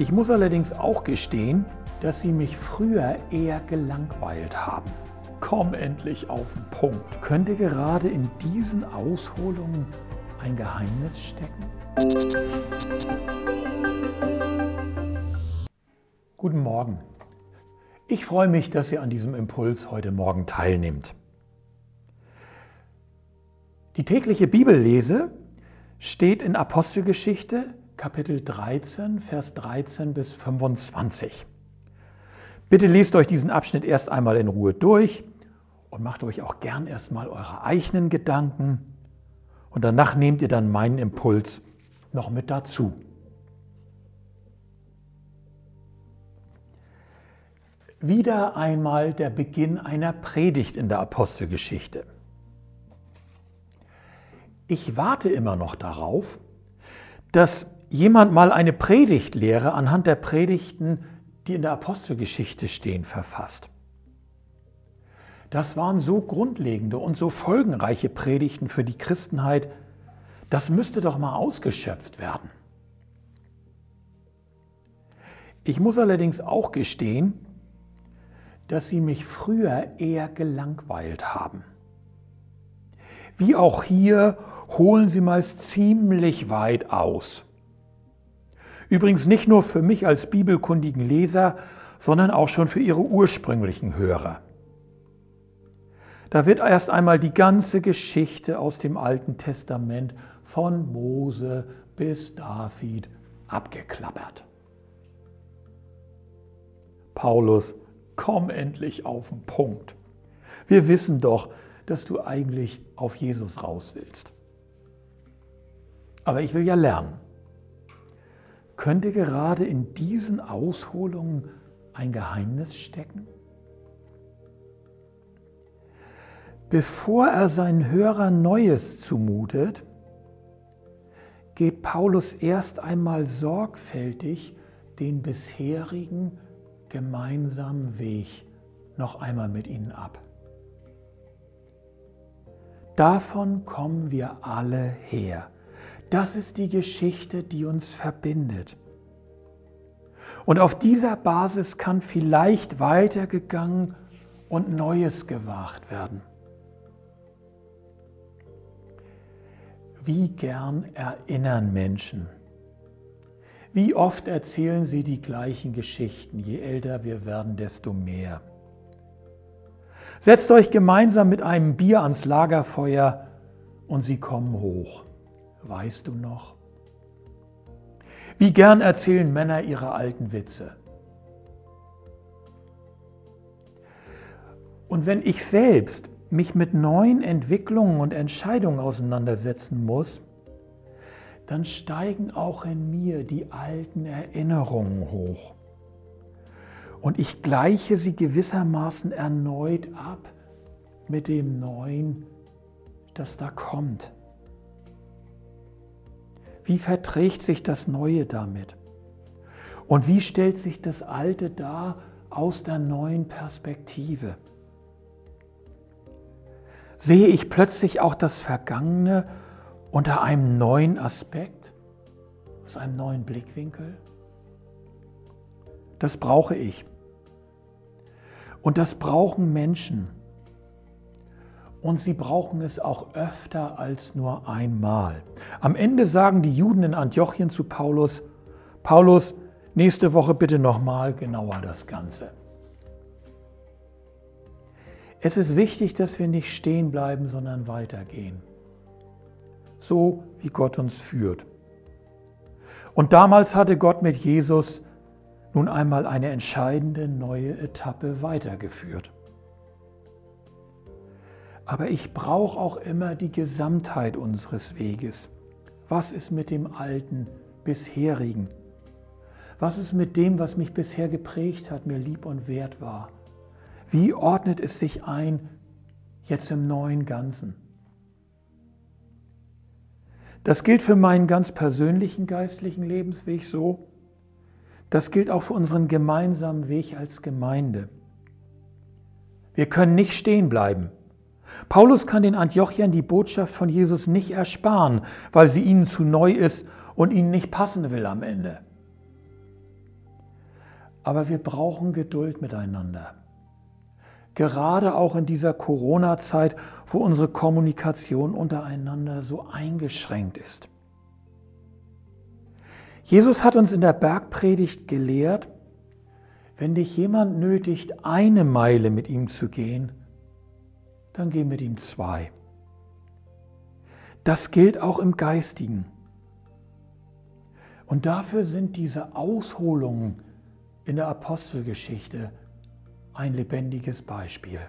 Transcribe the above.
Ich muss allerdings auch gestehen, dass sie mich früher eher gelangweilt haben. Komm endlich auf den Punkt. Könnte gerade in diesen Ausholungen ein Geheimnis stecken? Guten Morgen. Ich freue mich, dass ihr an diesem Impuls heute Morgen teilnimmt. Die tägliche Bibellese steht in Apostelgeschichte Kapitel 13, Vers 13 bis 25. Bitte lest euch diesen Abschnitt erst einmal in Ruhe durch und macht euch auch gern erstmal eure eigenen Gedanken und danach nehmt ihr dann meinen Impuls noch mit dazu. Wieder einmal der Beginn einer Predigt in der Apostelgeschichte. Ich warte immer noch darauf, dass jemand mal eine Predigtlehre anhand der Predigten, die in der Apostelgeschichte stehen, verfasst. Das waren so grundlegende und so folgenreiche Predigten für die Christenheit, das müsste doch mal ausgeschöpft werden. Ich muss allerdings auch gestehen, dass sie mich früher eher gelangweilt haben. Wie auch hier holen sie meist ziemlich weit aus. Übrigens nicht nur für mich als bibelkundigen Leser, sondern auch schon für ihre ursprünglichen Hörer. Da wird erst einmal die ganze Geschichte aus dem Alten Testament von Mose bis David abgeklappert. Paulus, komm endlich auf den Punkt. Wir wissen doch, dass du eigentlich auf Jesus raus willst. Aber ich will ja lernen. Könnte gerade in diesen Ausholungen ein Geheimnis stecken? Bevor er seinen Hörern Neues zumutet, geht Paulus erst einmal sorgfältig den bisherigen gemeinsamen Weg noch einmal mit ihnen ab. Davon kommen wir alle her. Das ist die Geschichte, die uns verbindet. Und auf dieser Basis kann vielleicht weitergegangen und Neues gewagt werden. Wie gern erinnern Menschen. Wie oft erzählen sie die gleichen Geschichten. Je älter wir werden, desto mehr. Setzt euch gemeinsam mit einem Bier ans Lagerfeuer und sie kommen hoch. Weißt du noch? Wie gern erzählen Männer ihre alten Witze. Und wenn ich selbst mich mit neuen Entwicklungen und Entscheidungen auseinandersetzen muss, dann steigen auch in mir die alten Erinnerungen hoch. Und ich gleiche sie gewissermaßen erneut ab mit dem Neuen, das da kommt. Wie verträgt sich das Neue damit? Und wie stellt sich das Alte dar aus der neuen Perspektive? Sehe ich plötzlich auch das Vergangene unter einem neuen Aspekt, aus einem neuen Blickwinkel? Das brauche ich. Und das brauchen Menschen. Und sie brauchen es auch öfter als nur einmal. Am Ende sagen die Juden in Antiochien zu Paulus, Paulus, nächste Woche bitte nochmal genauer das Ganze. Es ist wichtig, dass wir nicht stehen bleiben, sondern weitergehen. So wie Gott uns führt. Und damals hatte Gott mit Jesus nun einmal eine entscheidende neue Etappe weitergeführt. Aber ich brauche auch immer die Gesamtheit unseres Weges. Was ist mit dem alten, bisherigen? Was ist mit dem, was mich bisher geprägt hat, mir lieb und wert war? Wie ordnet es sich ein jetzt im neuen Ganzen? Das gilt für meinen ganz persönlichen geistlichen Lebensweg so. Das gilt auch für unseren gemeinsamen Weg als Gemeinde. Wir können nicht stehen bleiben. Paulus kann den Antiochiern die Botschaft von Jesus nicht ersparen, weil sie ihnen zu neu ist und ihnen nicht passen will am Ende. Aber wir brauchen Geduld miteinander. Gerade auch in dieser Corona-Zeit, wo unsere Kommunikation untereinander so eingeschränkt ist. Jesus hat uns in der Bergpredigt gelehrt, wenn dich jemand nötigt, eine Meile mit ihm zu gehen, dann geh mit ihm zwei. Das gilt auch im Geistigen. Und dafür sind diese Ausholungen in der Apostelgeschichte ein lebendiges Beispiel.